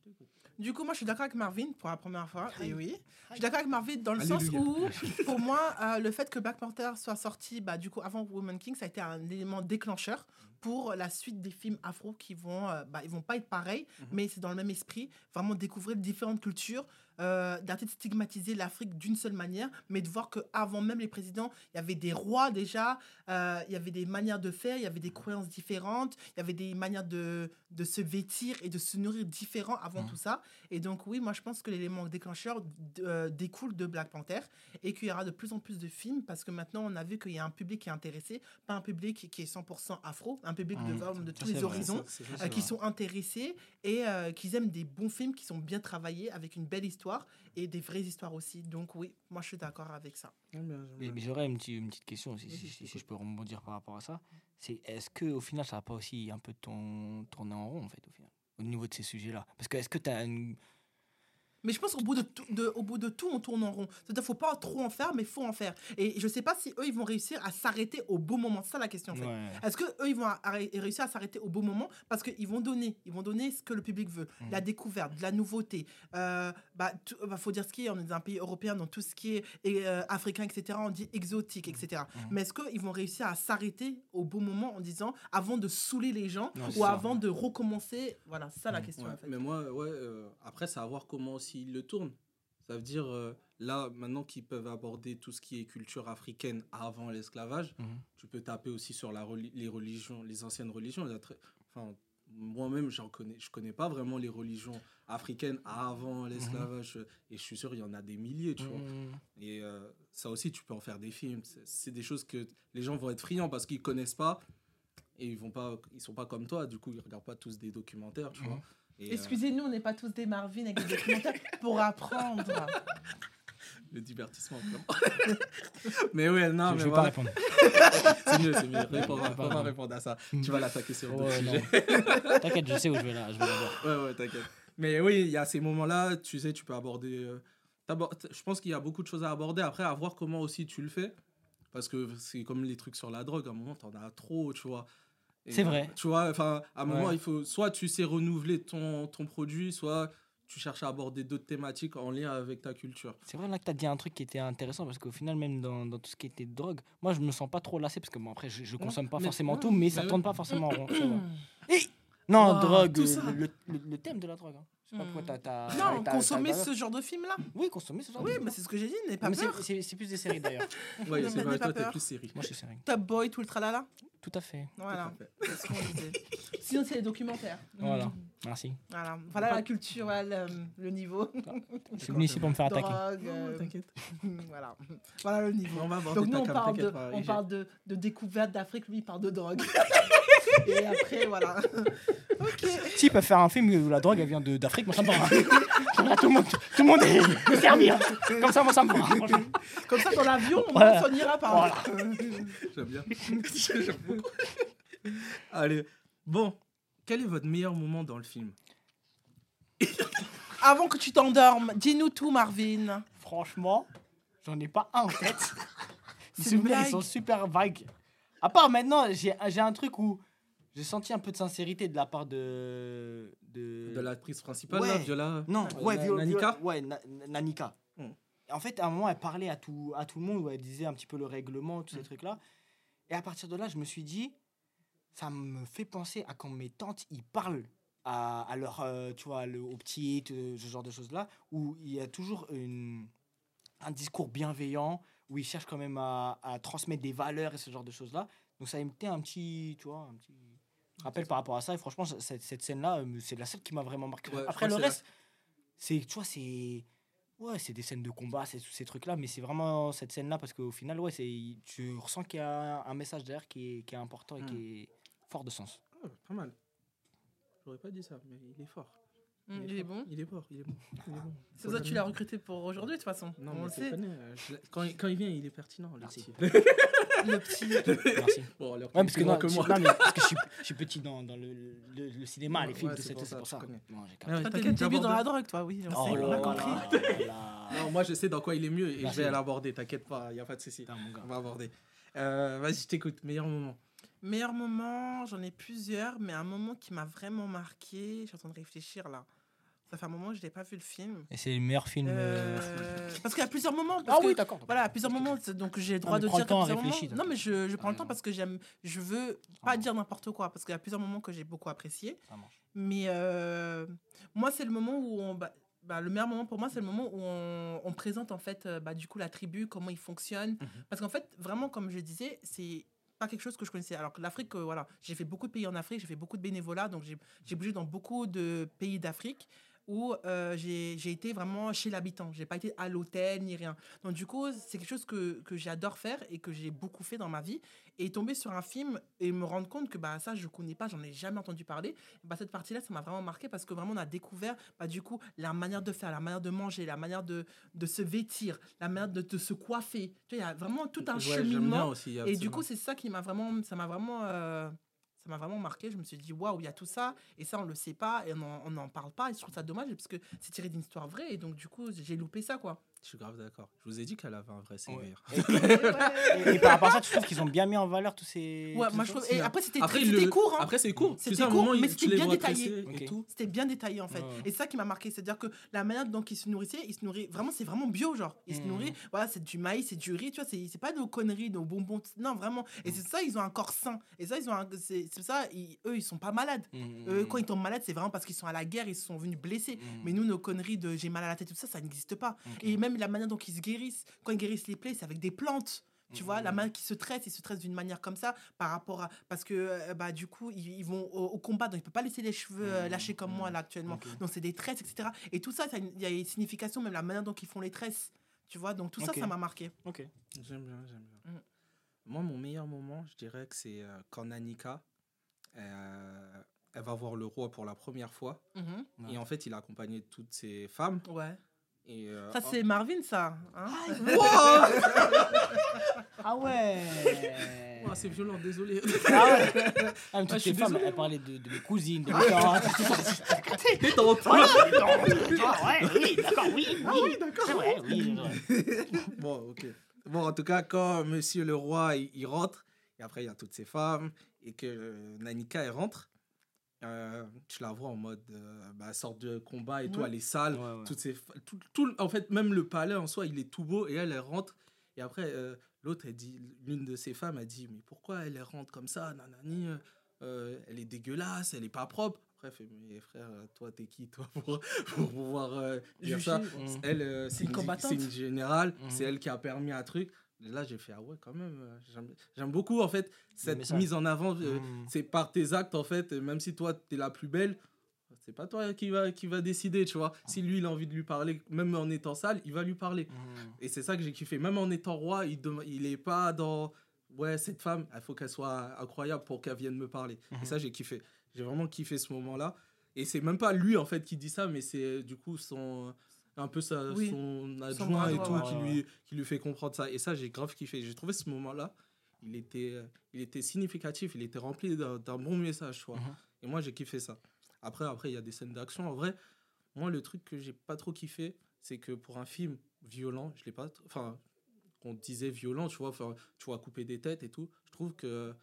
Je t'écoute. Du coup, moi, je suis d'accord avec Marvin pour la première fois. Et oui. Je suis d'accord avec Marvin dans le sens où, <laughs> pour moi, euh, le fait que Black Panther soit sorti, bah, du coup, avant Woman King, ça a été un élément déclencheur pour la suite des films afro qui vont, euh, bah, ils vont pas être pareils, Mhm. mais c'est dans le même esprit. Vraiment découvrir différentes cultures, euh, d'arrêter de stigmatiser l'Afrique d'une seule manière, mais de voir qu'avant même les présidents, il y avait des rois déjà, euh, il y avait des manières de faire, il y avait des croyances différentes, il y avait des manières de, de se vêtir et de se nourrir différents avant Mhm. tout ça. Et donc oui, moi je pense que l'élément déclencheur euh, découle de Black Panther et qu'il y aura de plus en plus de films parce que maintenant on a vu qu'il y a un public qui est intéressé, pas un public qui est 100% afro, un public de, vraiment de Ça, tous les horizons. C'est- c'est euh, qui sont intéressés et euh, qui aiment des bons films qui sont bien travaillés avec une belle histoire et des vraies histoires aussi. Donc oui, moi je suis d'accord avec ça. Mais, j'aurais une, petite- une petite question si, je si- si t'écoute. je peux rebondir par rapport à ça. C'est est-ce que au final, ça va pas aussi un peu ton, tourner en rond en fait au final, au niveau de ces sujets-là? Parce que est-ce que tu as une Mais je pense qu'au bout de, tout, de- au bout de tout, on tourne en rond. C'est-à-dire faut pas trop en faire, mais faut en faire. Et je sais pas si eux, ils vont réussir à s'arrêter au bon moment. C'est ça la question en fait. Ouais. Est-ce que eux ils vont réussir à s'arrêter au bon moment? Parce qu'ils vont donner, ils vont donner ce que le public veut, Mhm. la découverte, de la nouveauté. Euh, bah, tout- bah, faut dire ce qui est. On est dans un pays européen, dans tout ce qui est euh, africain, etc. On dit exotique, etc. Mhm. Mais est-ce qu'ils vont réussir à s'arrêter au bon moment en disant avant de saouler les gens Non, ou ça. avant de recommencer? Voilà, c'est ça la Mhm. question Ouais, en fait. Mais moi, ouais, euh, après, c'est à voir comment aussi ils le tournent. Ça veut dire, euh, là, maintenant qu'ils peuvent aborder tout ce qui est culture africaine avant l'esclavage, Mhm. tu peux taper aussi sur la reli- les religions, les anciennes religions. Enfin, moi-même, j'en connais, je connais pas vraiment les religions africaines avant l'esclavage. Et je suis sûr, il y en a des milliers, tu vois. Mhm. Et euh, ça aussi, tu peux en faire des films. C'est- des choses que les gens vont être friands parce qu'ils connaissent pas et ils vont pas, ils sont pas comme toi. Du coup, ils regardent pas tous des documentaires, tu Mhm. vois. Et, euh, Excusez-nous, on n'est pas tous des Marvin avec des documentaires <laughs> pour apprendre. le divertissement. vraiment. <laughs> mais ouais, non, je, mais je vais voilà. pas répondre. <laughs> c'est mieux, c'est mieux. Réponds, Je vais pas, répondre. répondre à ça. Tu vas l'attaquer sur d'autres Ouais, non. sujets. T'inquiète, je sais où je vais là. Je vais la voir. Ouais, ouais, t'inquiète. Mais oui, il y a ces moments-là, tu sais, tu peux aborder. euh, je pense qu'il y a beaucoup de choses à aborder. Après, à voir comment aussi tu le fais. Parce que c'est comme les trucs sur la drogue, à un moment, t'en as trop, tu vois. Et, C'est vrai. Tu vois, enfin, à un moment, Ouais. il faut soit tu sais renouveler ton, ton produit, soit tu cherches à aborder d'autres thématiques en lien avec ta culture. C'est vrai là que tu as dit un truc qui était intéressant parce qu'au final, même dans, dans tout ce qui était drogue, moi je me sens pas trop lassé parce que bon, après je, je consomme pas mais- forcément ouais, tout, mais ça mais tourne ouais. pas forcément en rond. vois. <clears throat> Non, Oh, drogue, tout euh, ça. le, le- le thème de la drogue. hein. Je sais pas Hmm. pourquoi t'as. t'as- Non, t'as- consommer t'as- ce genre de film-là. Oui, consommer ce genre Oui, de mais c'est ce que j'ai dit, n'aie pas Mais peur. c'est c'est plus des séries d'ailleurs. <laughs> Mais c'est vrai, pas toi, t'es plus série. Moi je suis série. Top Boy, tout le tralala. Tout à fait. Voilà, Tout à fait. c'est ce qu'on disait. <laughs> Sinon, c'est les documentaires. Voilà. Merci. Voilà, voilà la culture, voilà le, le niveau. <laughs> Je suis venu ici pour me faire attaquer. Drogue, Non, euh, t'inquiète. voilà. voilà le niveau. On va Donc nous, on parle, de, on parle de, de découverte d'Afrique, lui, il parle de drogue. Et après, voilà. <laughs> ok. S'ils peuvent faire un film où la drogue elle vient de- d'Afrique, moi ça me va. Là, <laughs> tout, le monde, tout le monde est est servi. hein. Comme ça, moi ça me va. franchement. Comme ça, dans l'avion, on Voilà. s'en ira pas. <laughs> J'aime bien. J'aime beaucoup. Allez, bon, quel est votre meilleur moment dans le film? Avant que tu t'endormes, dis-nous tout, Marvin. Franchement, j'en ai pas un en tête. Les C'est une souvenirs, ils blague. sont super vagues. À part maintenant, j'ai j'ai un truc où j'ai senti un peu de sincérité de la part de. De, De l'actrice principale, Ouais. là, Viola Non, Euh, ouais, Na- Vio- Nanika Ouais, Na- Na- Nanika. Hmm. En fait, à un moment, elle parlait à tout, à tout le monde, où elle disait un petit peu le règlement, tous ces Hmm. trucs-là. Et à partir de là, je me suis dit, ça me fait penser à quand mes tantes, ils parlent à, à leur, euh, tu vois, le, aux petits, euh, ce genre de choses-là, où il y a toujours une, un discours bienveillant, où ils cherchent quand même à, à transmettre des valeurs et ce genre de choses-là. Donc ça a été un petit, tu vois, un petit rappel par rapport à ça. Et franchement, cette, cette scène-là, euh, c'est la seule qui m'a vraiment marqué. Ouais, Après, le reste, c'est, tu vois, c'est... Ouais, c'est des scènes de combat, c'est tous ces trucs-là, mais c'est vraiment cette scène-là parce qu'au final, ouais, c'est, tu ressens qu'il y a un message derrière qui est, qui est important et qui est fort de sens. Ah, Pas mal. J'aurais pas dit ça, mais il est fort. Mm, Il est bon. Il est fort, il est bon. il est bon. C'est pour ça que tu l'as recruté pour aujourd'hui, de toute façon. Non, on le sait. euh, je quand, il, quand il vient, il est pertinent. le Merci. petit. <laughs> Le petit. Merci. bon, alors, Ouais, parce que, non, que moi. non, mais parce que je suis, je suis petit dans, dans le, le, le cinéma, les films, ouais, tout c'est ça, pour ça. Ah Toi, t'inquiète, t'es début dans la drogue, toi, oui. On Oh sait, on a là compris. Non, moi, je sais dans quoi il est mieux et je vais l'aborder, t'inquiète pas, il n'y a pas de souci. On va aborder. Euh, Vas-y, je t'écoute. Meilleur moment. Meilleur moment, j'en ai plusieurs, mais un moment qui m'a vraiment marqué, je suis en train de réfléchir là. Ça fait un moment que je n'ai pas vu le film. Et c'est le meilleur film. euh, Euh, parce qu'il y a plusieurs moments. Parce Ah que, oui, d'accord. Voilà, à plusieurs moments, donc j'ai le droit de prends dire le temps, réfléchis, moments- Non, mais je, je prends le temps parce que j'aime, je veux pas Ah. dire n'importe quoi parce qu'il y a plusieurs moments que j'ai beaucoup apprécié. Ça. Mais euh, moi, c'est le moment où on. bah, bah, le meilleur moment pour moi, c'est le moment où on, on présente en fait, bah, du coup, la tribu, comment ils fonctionnent. Mhm. Parce qu'en fait, vraiment, comme je disais, c'est pas quelque chose que je connaissais. Alors que l'Afrique, euh, voilà, j'ai fait beaucoup de pays en Afrique, j'ai fait beaucoup de bénévolat, donc j'ai j'ai bougé dans beaucoup de pays d'Afrique où euh, j'ai été vraiment chez l'habitant. J'ai pas été à l'hôtel ni rien. Donc du coup, c'est quelque chose que, que j'adore faire et que j'ai beaucoup fait dans ma vie. Et tomber sur un film et me rendre compte que bah, ça, je connais pas, j'en ai jamais entendu parler. Bah, cette partie-là, ça m'a vraiment marqué parce que vraiment, on a découvert bah, du coup la manière de faire, la manière de manger, la manière de, de se vêtir, la manière de, de se coiffer. Tu il y a vraiment tout un Ouais, cheminement. aussi, Et du coup, c'est ça qui m'a vraiment, ça m'a vraiment, euh, m'a vraiment marqué. Je me suis dit, waouh, il y a tout ça, et ça, on le sait pas, et on n'en parle pas, et je trouve ça dommage, parce que c'est tiré d'une histoire vraie, et donc, du coup, j'ai loupé ça, quoi. Je suis grave d'accord. Je vous ai dit qu'elle avait un vrai CV. Ouais. ouais, <laughs> Et, et par rapport à ça, tu trouves qu'ils ont bien mis en valeur tous ces. moi, tous je ces- trouve, si, et après, c'était très- le- court, hein. Après, c'est court. C'était court, moment, mais c'était bien détaillé. C'était bien détaillé en fait. Ouais, ouais. Et c'est ça qui m'a marqué. C'est-à-dire que la manière dont ils se nourrissaient, ils se nourrissaient vraiment, c'est vraiment bio, genre. Ils se Mhm. nourrissent, voilà, c'est du maïs, c'est du riz, tu vois, c'est c'est pas de conneries, de bonbons. Non, vraiment. Et c'est ça, ils ont un corps sain. Et ça, ils ont un- c'est c'est ça, ils- eux, ils sont pas malades. Mhm. Eux, quand ils tombent malades, c'est vraiment parce qu'ils sont à la guerre, ils se sont venus blessés. Mais nous, nos conneries de j'ai mal à la tête, tout ça, ça n'existe pas. Et même la manière dont ils se guérissent, quand ils guérissent les plaies, c'est avec des plantes. Tu vois, la Mhm. main qui se tresse, ils se tressent d'une manière comme ça par rapport à. Parce que, euh, bah, du coup, ils, ils vont au, au combat, donc ils ne peuvent pas laisser les cheveux euh, Mhm. lâchés comme moi, Mhm. là, actuellement. Donc, c'est des tresses, etc. Et tout ça, il y a une signification, même la manière dont ils font les tresses. Tu vois, donc tout ça, ça m'a marqué. Ok. J'aime bien, j'aime bien. Mm. Moi, mon meilleur moment, je dirais que c'est euh, quand Nanika, euh, elle va voir le roi pour la première fois. Mhm. Ouais. Et en fait, il a accompagné toutes ses femmes. Ouais. Et, euh, Ça, oh, c'est Marvin, ça. hein Ah <laughs> ouais oh, c'est violent, désolé. Ah ouais Ah, Ah, toutes suis ces femmes, désolé. elles parlaient de, de mes cousines, de <laughs> mes tantes. <laughs> Détente. Ah ouais, oui, d'accord, oui, oui. Ah oui, d'accord. Vrai, oui. Bon, ok. Bon, en tout cas, quand Monsieur le Roi, il, il rentre, et après, il y a toutes ses femmes, et que euh, Nanika, elle rentre, euh, tu la vois en mode, euh, bah, sorte de combat et tout, Ouais. elle est sale. Ouais, ouais. Toutes ces, tout, tout- en fait, même le palais en soi, il est tout beau, et elle, elle rentre, et après, euh, l'autre, elle dit, l'une de ses femmes, elle dit, mais pourquoi elle, elle rentre comme ça, nanani, euh, elle est dégueulasse, elle est pas propre. Après, elle fait, mais frère, toi, t'es qui, toi, pour, <laughs> pour pouvoir dire ça? elle, c'est une une, combattante. c'est une générale, c'est elle qui a permis un truc. Là, j'ai fait, ah ouais, quand même, euh, j'aime- beaucoup, en fait, cette mise en avant. euh, Mhm. C'est par tes actes, en fait, même si toi, t'es la plus belle, c'est pas toi qui va, qui va décider, tu vois. Si lui, il a envie de lui parler, même en étant sale, il va lui parler. Mhm. Et c'est ça que j'ai kiffé. Même en étant roi, il, il est pas dans, ouais, cette femme, il faut qu'elle soit incroyable pour qu'elle vienne me parler. Et ça, j'ai kiffé. J'ai vraiment kiffé ce moment-là. Et c'est même pas lui, en fait, qui dit ça, mais c'est du coup son un peu sa, Oui. son adjoint et tout qui, lui, qui lui fait comprendre ça. Et ça, j'ai grave kiffé. J'ai trouvé ce moment-là, il était, il était significatif, il était rempli d'un bon message, tu vois. Mhm. Et moi, j'ai kiffé ça. Après, après, il y a des scènes d'action. En vrai, moi, le truc que j'ai pas trop kiffé, c'est que pour un film violent, je l'ai pas. Enfin, qu'on disait violent, tu vois, tu vois, couper des têtes et tout. Je trouve que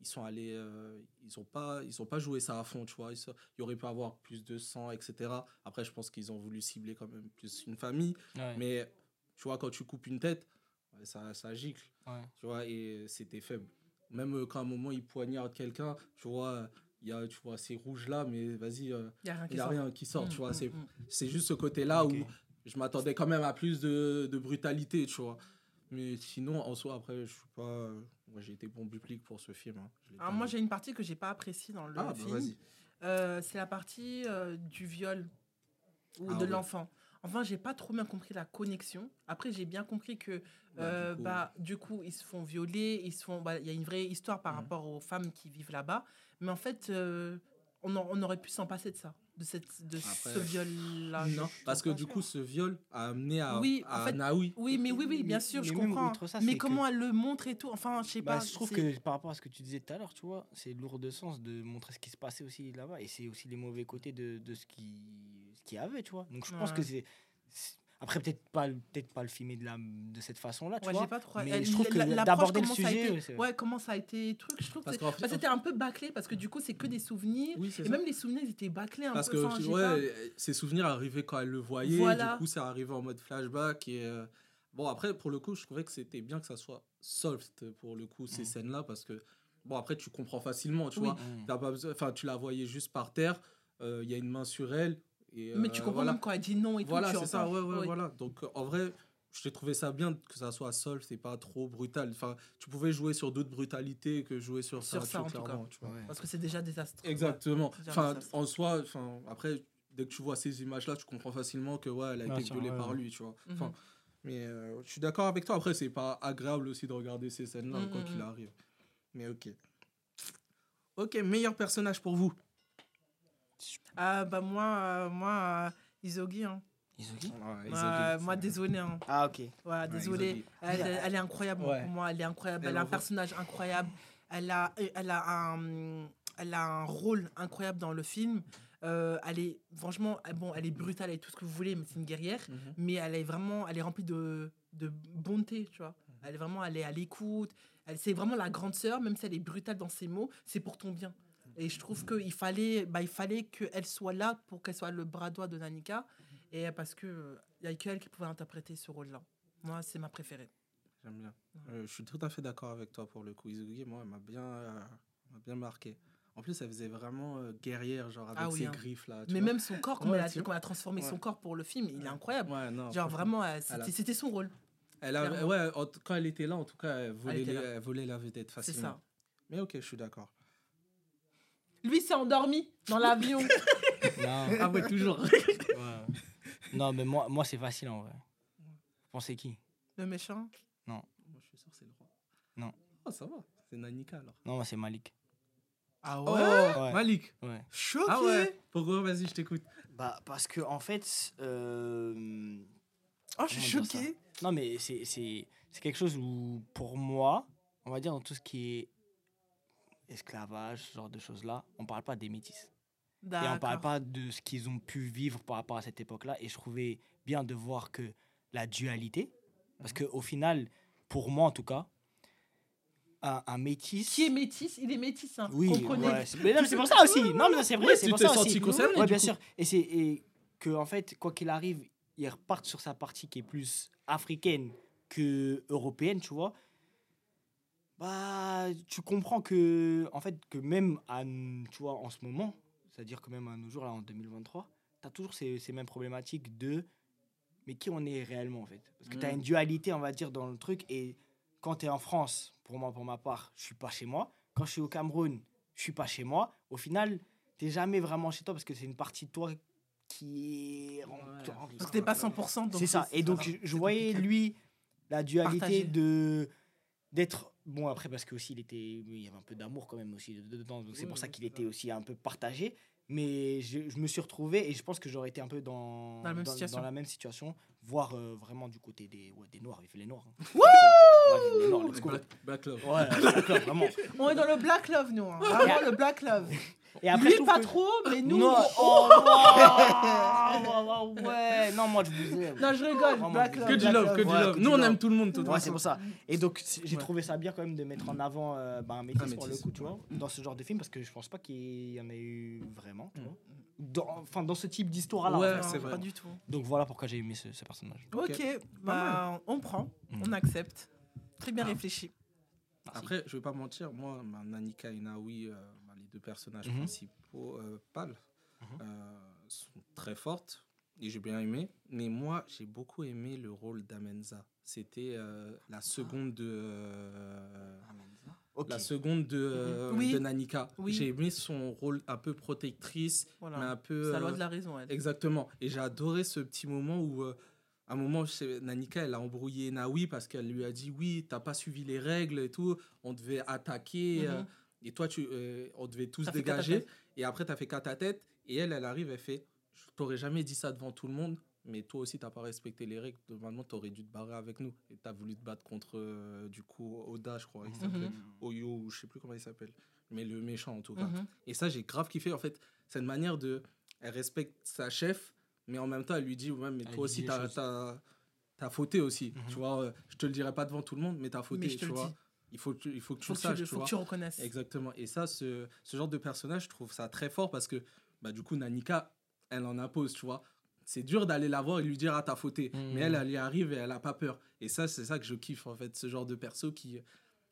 ils sont allés, euh, ils ont pas, ils ont pas joué ça à fond, tu vois. Ils Il y aurait pu avoir plus de sang, etc. Après, je pense qu'ils ont voulu cibler quand même plus une famille. Ouais. Mais tu vois, quand tu coupes une tête, ça, ça gicle Ouais. tu vois, et c'était faible. Même euh, quand à un moment il poignarde quelqu'un, tu vois, il y a, tu vois, ces rouges là, mais vas-y, euh, Il n'y a rien qui a sort. rien qui sort, Mm, tu vois. mm, C'est, mm. c'est juste ce côté-là où je m'attendais quand même à plus de, de brutalité, tu vois. Mais sinon, en soi, après, je suis pas. Moi, j'ai été bon public pour ce film. hein. Alors, moi, j'ai une partie que j'ai pas appréciée dans le Ah, bah, film. Euh, c'est la partie euh, du viol ou Ah de ouais. l'enfant. Enfin, j'ai pas trop bien compris la connexion. Après, j'ai bien compris que Bah, euh, du coup, bah, du coup, ils se font violer, ils se font. bah, Il y a une vraie histoire par Mhm. rapport aux femmes qui vivent là-bas. Mais en fait, on aurait pu s'en passer de ça, de cette, de Après, ce viol-là. non, Je- je parce que du coup, ce viol a amené à, Oui, en à fait, Naoui. Oui, mais oui, oui, bien Mais- sûr, je mais comprends. outre ça, mais comment que- elle le montre et tout, enfin, je sais Bah, pas. je trouve que par rapport à ce que tu disais tout à l'heure, tu vois, c'est lourd de sens de montrer ce qui se passait aussi là-bas. Et c'est aussi les mauvais côtés de, de ce qui ce qu'il y avait, tu vois. Donc je pense que c'est. Après, peut-être pas, peut-être pas le filmer de, la, de cette façon-là, tu Ouais, vois. j'ai pas trop. mais je trouve que d'aborder le comment ça a sujet, été- ouais, comment ça a été truc, je trouve. que Parce bah, c'était un peu bâclé parce que du coup, c'est que des souvenirs. Oui, Et ça. même les souvenirs, ils étaient bâclés un Parce peu. que enfin, j'ai ouais, ses souvenirs arrivaient quand elle le voyait, Voilà. du coup ça arrivait en mode flashback. Et, euh, Bon, après, pour le coup, je trouvais que c'était bien que ça soit soft pour le coup, ces Mhm. scènes-là, parce que, bon, après, tu comprends facilement, tu Oui. vois. Mm. T'as pas besoin- Enfin, tu la voyais juste par terre, euh, il y a une main sur elle. Et. Mais euh, tu comprends voilà. même quand elle dit non et tout. Voilà, tu c'est ça, ouais, ouais, voilà. Donc, euh, en vrai, je t'ai trouvé ça bien que ça soit soft, c'est pas trop brutal. Enfin, tu pouvais jouer sur d'autres brutalités que jouer sur, Sur ça, en tout cas. tu vois. Ouais. Parce que c'est déjà désastreux. Exactement. Déjà Enfin, désastre. en soi, enfin, après, dès que tu vois ces images-là, tu comprends facilement que ouais, elle a été violée ouais, par ouais. lui, tu vois. Mhm. Enfin, mais euh, je suis d'accord avec toi. Après, c'est pas agréable aussi de regarder ces scènes-là, Mhm, quoi mhm. qu'il arrive. Mais ok. Ok, meilleur personnage pour vous Ah, bah, moi, euh, moi euh, Isogi. Hein. Isogi? Euh, moi, désolé. Hein. Ah, ok. Ouais, désolé. Elle, elle- elle est incroyable Ouais. pour moi. Elle est incroyable. Elle Elle, a un personnage incroyable. Elle a, elle a un, elle a un rôle incroyable dans le film. Euh, elle est franchement, bon, elle est brutale et tout ce que vous voulez, mais c'est une guerrière. Mhm. Mais elle est vraiment, elle est remplie de, de bonté, tu vois. Mhm. Elle est vraiment, elle est à l'écoute. Elle, c'est vraiment la grande sœur, même si elle est brutale dans ses mots, c'est pour ton bien. Et je trouve qu'il fallait, bah, il fallait qu'elle soit là pour qu'elle soit le bras droit de Nanika. Et parce que il y a qu'elle qui pouvait interpréter ce rôle-là. Moi, c'est ma préférée. J'aime bien. Ouais. Euh, je suis tout à fait d'accord avec toi pour le coup. Izugi, moi, elle m'a bien, euh, elle m'a bien marqué. En plus, elle faisait vraiment euh, guerrière, genre avec Ah oui, ses hein. griffes là. tu Mais vois. même son corps, comment, Ouais, elle a, elle transformé Ouais. son corps pour le film, il est incroyable. Ouais, non, Genre vraiment, euh, elle c'était a- son rôle. Elle a, ouais, en quand elle était là, en tout cas, elle volait, était les- elle volait la vedette C'est facilement. ça. Mais ok, je suis d'accord. Lui s'est endormi dans l'avion. <laughs> Non. Ah ouais, toujours. Ouais. Non, mais moi, moi c'est facile en vrai. Vous pensez qui? Le méchant? Moi, je suis sûr que c'est le roi. Non. Oh, ça va. C'est Nanika alors. Non, moi c'est Malik. Ah Oh, Ouais? Malik. Ouais. Choqué. Ah ouais. Pourquoi? Vas-y, je t'écoute. Bah, parce que en fait. euh, Oh, je suis choqué. Non, mais c'est c'est- c'est quelque chose où, pour moi, on va dire dans tout ce qui est esclavage, ce genre de choses-là, on parle pas des métis. Et on parle pas de ce qu'ils ont pu vivre par rapport à cette époque-là. Et je trouvais bien de voir que la dualité, parce Mhm. qu'au final, pour moi en tout cas, un, un métis. Qui est métis Il est métis, hein. Oui, Comprenez. ouais, c'est- mais non, mais c'est pour ça aussi. Non, mais c'est vrai, Ouais, c'est tu pour t'es ça senti aussi. concerné, Ouais, bien coup. sûr. Et c'est et que en fait, quoi qu'il arrive, il reparte sur sa partie qui est plus africaine que européenne, tu vois. Bah, tu comprends que en fait que même à, tu vois en ce moment, c'est-à-dire que même à nos jours là en 2023, tu as toujours ces, ces mêmes problématiques de mais qui on est réellement en fait? Parce que tu as Mm. une dualité on va dire dans le truc et quand tu es en France, pour moi pour ma part, je suis pas chez moi. Quand je suis au Cameroun, je suis pas chez moi. Au final, t'es jamais vraiment chez toi parce que c'est une partie de toi qui est en- Parce que pas 100%. donc c'est ça. Et donc, voilà, je, voyais compliqué. lui la dualité de d'être bon après parce que aussi il était il y avait un peu d'amour quand même aussi dedans donc c'est Oui, pour ça qu'il était aussi un peu partagé mais je, je me suis retrouvé et je pense que j'aurais été un peu dans Dans la même situation. la même situation voire euh, vraiment du côté des ouais, des noirs il fait les noirs hein. Ouais, les noirs. Black, Black Love. Ouais, d'accord, vraiment. On est dans le black love, nous. hein. Vraiment le black love. <laughs> Et après, je Lui, pas que- trop, mais nous. Non, oh, oh, <laughs> ouais, non, moi je vous aime. Non, je rigole. Vraiment, Black que love. Que du love, que du Ouais, love. Nous, on aime tout le monde. de toute Ouais, c'est pour ça. Et donc, j'ai Ouais. trouvé ça bien quand même de mettre en avant euh, bah, un métis Un pour le métis, coup, tu vois, dans ce genre de film, parce que je pense pas qu'il y en ait eu vraiment, tu Mm. vois. Dans, enfin, dans ce type d'histoire-là. Ouais, en fait. Non, c'est vrai. Pas du tout. Donc voilà pourquoi j'ai aimé ce, ce personnage. Ok, bah, on prend, Mm. on accepte. Très bien Ah. réfléchi. Merci. Après, je vais pas mentir, moi, ma Nanika et Naoui, euh, deux personnages Mhm. principaux, euh, pâles, Mhm. euh, sont très fortes et j'ai bien aimé. Mais moi, j'ai beaucoup aimé le rôle d'Amenza. C'était euh, la seconde de. euh. La seconde de, euh, Oui. de Nanika. Oui. J'ai aimé son rôle un peu protectrice, mais Voilà. un peu. C'est la loi euh, de la raison, elle. Exactement. Et j'ai adoré ce petit moment où, euh, à un moment, chez Nanika, elle a embrouillé Naoui parce qu'elle lui a dit Oui, t'as pas suivi les règles et tout, on devait attaquer. Mhm. Et toi, tu, euh, on devait tous dégager. Et après, tu as fait qu'à ta tête. Et elle, elle arrive, elle fait Je t'aurais jamais dit ça devant tout le monde, mais toi aussi, t'as pas respecté les règles. Normalement, tu aurais dû te barrer avec nous. Et tu as voulu te battre contre, euh, du coup, Oda, je crois. Il s'appelait. Mhm. Oyo, ou je sais plus comment il s'appelle. Mais le méchant, en tout cas. Mhm. Et ça, j'ai grave kiffé. En fait, cette manière de. Elle respecte sa chef, mais en même temps, elle lui dit, ouais, mais Elle toi aussi, t'as t'as fauté aussi. Mhm. Tu vois, euh, je te le dirai pas devant tout le monde, mais t'as fauté, Mais je te tu le vois. dis. Il faut que tu, il faut que tu Faut le saches, tu faut vois. que tu reconnaisses. Exactement. Et ça, ce, ce genre de personnage, je trouve ça très fort parce que, bah, du coup, Nanika, elle en impose, tu vois. C'est dur d'aller la voir et lui dire, ah, t'as fauté. Mhm. Mais elle, elle y arrive et elle a pas peur. Et ça, c'est ça que je kiffe, en fait, ce genre de perso qui,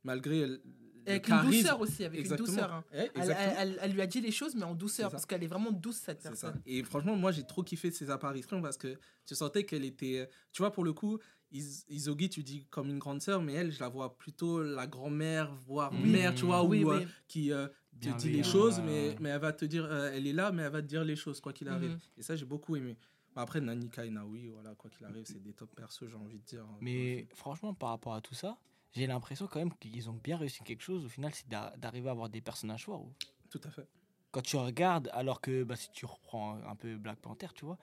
malgré le avec charisme- une douceur aussi, avec Exactement. une douceur. hein. Elle, elle- elle- lui a dit les choses, mais en douceur, parce qu'elle est vraiment douce, cette ça. personne. Et franchement, moi, j'ai trop kiffé ses apparitions parce que tu sentais qu'elle était. Tu vois, pour le coup, Is- Isogi, tu dis comme une grande sœur, mais elle, je la vois plutôt la grand-mère, voire Oui. mère, tu vois, oui, ou, euh, qui euh, te dit les choses, mais, mais elle va te dire, euh, elle est là, mais elle va te dire les choses, quoi qu'il arrive. Mhm. Et ça, j'ai beaucoup aimé. Bah, après, Nanika et Naoui, voilà, quoi qu'il arrive, c'est des top persos, j'ai envie de dire. hein, Mais franchement, par rapport à tout ça, j'ai l'impression quand même qu'ils ont bien réussi quelque chose. Au final, c'est d'a- d'arriver à avoir des personnages forts. ou- Tout à fait. Quand tu regardes, alors que bah, si tu reprends un peu Black Panther, tu vois,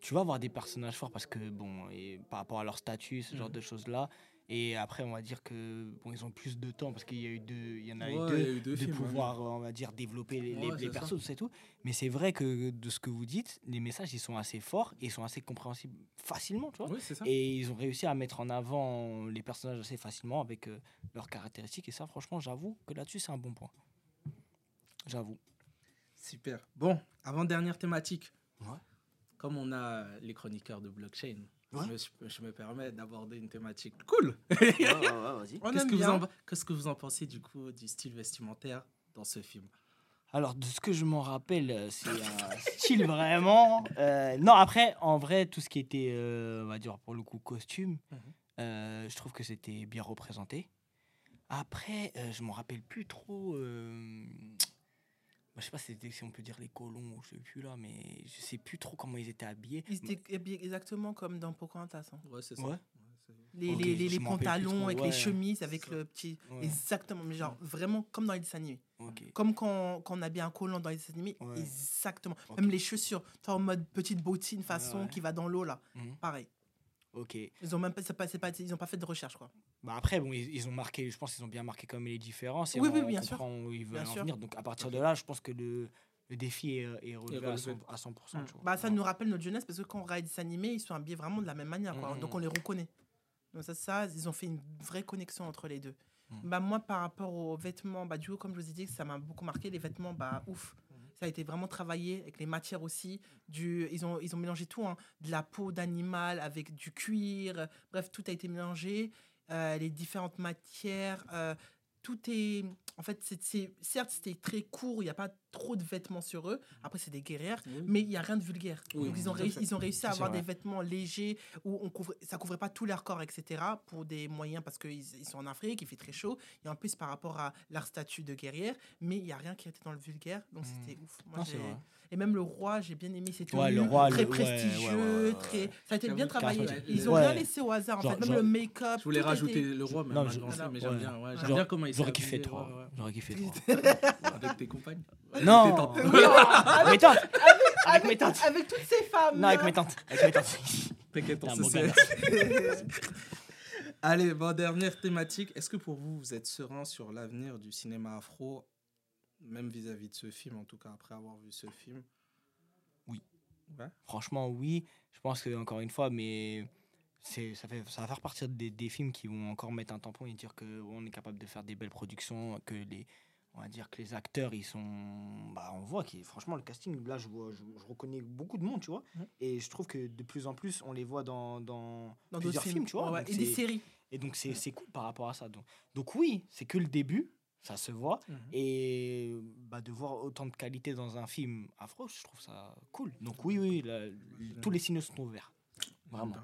tu vas avoir des personnages forts parce que, bon, et par rapport à leur statut, ce genre Mhm. de choses-là. Et après, on va dire que bon, ils ont plus de temps parce qu'il y a eu deux, il y en a Ouais, eu il y deux, a eu deux de films, hein. pouvoir, on va dire, développer les, Ouais, les c'est persos, tout ça et tout. Mais c'est vrai que de ce que vous dites, les messages, ils sont assez forts et ils sont assez compréhensibles facilement, tu vois. Oui, c'est ça. Et ils ont réussi à mettre en avant les personnages assez facilement avec euh, leurs caractéristiques. Et ça, franchement, j'avoue que là-dessus, c'est un bon point. J'avoue. Super. Bon, avant-dernière thématique. Ouais. Comme on a les chroniqueurs de blockchain, Ouais. je, me, je me permets d'aborder une thématique cool. <laughs> Qu'est-ce que, vous en, qu'est-ce que vous en pensez du coup du style vestimentaire dans ce film? Alors, de ce que je m'en rappelle, euh, c'est un <laughs> style vraiment. euh, non, après, en vrai, tout ce qui était, euh, on va dire, pour le coup, costume, Mhm. euh, je trouve que c'était bien représenté. Après, euh, je m'en rappelle plus trop. Bah, je sais pas si, on peut dire les colons ou je sais plus là, mais je sais plus trop comment ils étaient habillés. Ils étaient habillés exactement comme dans Pocahontas. hein. Ouais, c'est ça. Ouais. Les, les, les, pantalons avec ouais. les chemises, avec ça. le petit. Ouais. Exactement, mais genre vraiment comme dans les dessins animés. Comme quand, quand on habille un colon dans les dessins animés, Ouais. exactement. Même les chaussures, tu en mode petite bottine façon ouais. qui va dans l'eau là. Mhm. Pareil. Ok. Ils ont même pas, pas, ils ont pas fait de recherche quoi. Bah après, bon, ils, ils ont marqué, je pense qu'ils ont bien marqué comme les différences. Et Oui, on, oui, on bien sûr. où ils veulent Bien en sûr. venir. Donc à partir de là, je pense que le, le défi est, est relevé, à relevé. 100%. à 100%, tu vois. Bah ça nous rappelle notre jeunesse parce que quand on regarde des animés, ils sont habillés vraiment de la même manière quoi. Mhm. Donc on les reconnaît. Donc ça, ça, ils ont fait une vraie connexion entre les deux. Bah moi par rapport aux vêtements, bah du coup comme je vous ai dit, ça m'a beaucoup marqué les vêtements, bah ouf. Ça a été vraiment travaillé avec les matières aussi. Du, ils, ont, ils ont mélangé tout, hein, de la peau d'animal avec du cuir. euh, Bref, tout a été mélangé. Euh, les différentes matières. euh, tout est. En fait, c'est, certes, c'était très court, il n'y a pas trop de vêtements sur eux. Après, c'est des guerrières, Oui. mais il n'y a rien de vulgaire. Oui, Donc, ils ont, réussi, ils ont réussi à avoir vrai. des vêtements légers où on ça ne couvrait pas tout leur corps, etc. Pour des moyens, parce qu'ils ils sont en Afrique, il fait très chaud. Et en plus, par rapport à leur statut de guerrière, mais il n'y a rien qui était dans le vulgaire. Donc, Mhm. c'était ouf. Moi, Non, et même le roi, j'ai bien aimé tenues. Ouais, le roi, très le- prestigieux, ouais, ouais, très. Ça a été bien travaillé. Ils ont rien laissé au hasard. En fait, même genre- le make-up. Je voulais rajouter le roi, mais j'aime bien. J'aime bien comment il s'est J'aurais kiffé ouais. J'aurais kiffé trop. Avec tes compagnes. non Détente. Avec mes tantes Avec mes tantes Avec toutes ces femmes. Non, avec mes tantes. Avec mes tantes. T'inquiète, on T'es se. <laughs> Allez, bon, dernière thématique. Est-ce que pour vous, vous êtes serein sur l'avenir du cinéma afro, même vis-à-vis de ce film, en tout cas après avoir vu ce film? Oui. Ouais. Franchement, oui. Je pense que encore une fois, mais c'est ça fait ça va faire partie des, des films qui vont encore mettre un tampon et dire que on est capable de faire des belles productions, que les on va dire que les acteurs ils sont bah on voit que franchement le casting là je vois je, je reconnais beaucoup de monde tu vois et je trouve que de plus en plus on les voit dans dans, plusieurs films, tu vois Ouais, et des séries. et donc c'est c'est cool par rapport à ça donc donc oui c'est que le début ça se voit Mhm. et bah, de voir autant de qualité dans un film afro, je trouve ça cool. Donc oui, oui, la- tous les signaux sont ouverts. Vraiment.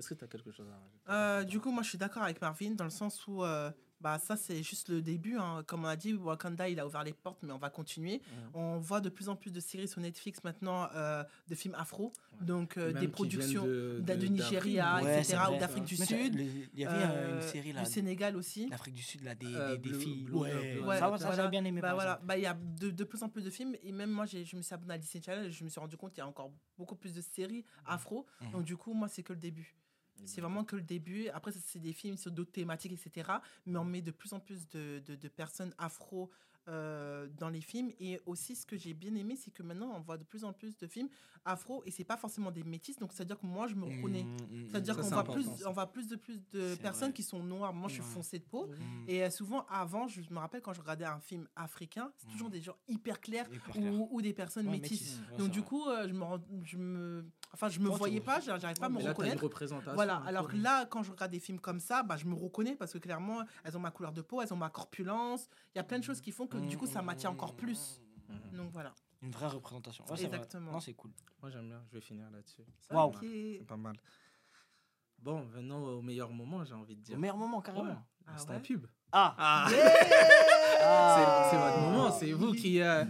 Est-ce que tu as quelque chose à rajouter? Euh, du coup, moi, je suis d'accord avec Marvin dans le sens où, euh, bah, ça, c'est juste le début. hein. Comme on a dit, Wakanda, il a ouvert les portes, mais on va continuer. Mhm. On voit de plus en plus de séries sur Netflix maintenant, euh, de films afro, Ouais. donc euh, des productions de- de- du Nigeria, d'Afrique, Ouais, etc., ou d'Afrique du Mais Sud. Il y avait euh, une euh, série là, Du Sénégal aussi. l'Afrique du Sud, là, des, Euh, des, des Blue- filles. Blue- ouais, Blue- Ouais, ça, ça voilà. j'avais bien aimé. Bah voilà, bah il y a de, de plus en plus de films et même moi j'ai- je me suis abonné à Disney Channel et je me suis rendu compte qu'il y a encore beaucoup plus de séries afro. Mhm. Donc du coup moi c'est que le début. C'est vraiment que le début. Après c'est des films sur d'autres thématiques etc. Mais on met de plus en plus de, de, de personnes afro euh, dans les films. Et aussi, ce que j'ai bien aimé, c'est que maintenant, on voit de plus en plus de films afro et c'est pas forcément des métis. Donc, c'est-à-dire que moi, je me reconnais. Mm, mm, C'est-à-dire qu'on voit plus, on voit plus de plus de personnes vrai. qui sont noires. Moi, je suis Ouais. foncé de peau. Et euh, souvent, avant, je me rappelle quand je regardais un film africain, c'est toujours des gens hyper clairs Hyper clair. ou, ou des personnes Ouais, métisses. ouais, Donc, du vrai. coup, euh, je me, rends- je me, enfin, je me voyais pas, j'arrive pas à me Mais là, t'as une reconnaître. représentation. Voilà, alors que là, quand je regarde des films comme ça, bah, je me reconnais parce que clairement, elles ont ma couleur de peau, elles ont ma corpulence. Il y a plein de choses qui font que du coup, ça m'attire encore plus. Mhm. Donc voilà. Une vraie représentation. Ouais, c'est. Exactement. Non, c'est cool. Moi, j'aime bien. Je vais finir là-dessus. Waouh. C'est pas mal. Bon, venons au meilleur moment, j'ai envie de Au dire. meilleur moment, Ouais, carrément. Ah l'instant ouais pub. Ah, Ah, Ah. <laughs> c'est c'est votre moment, c'est vous qui euh,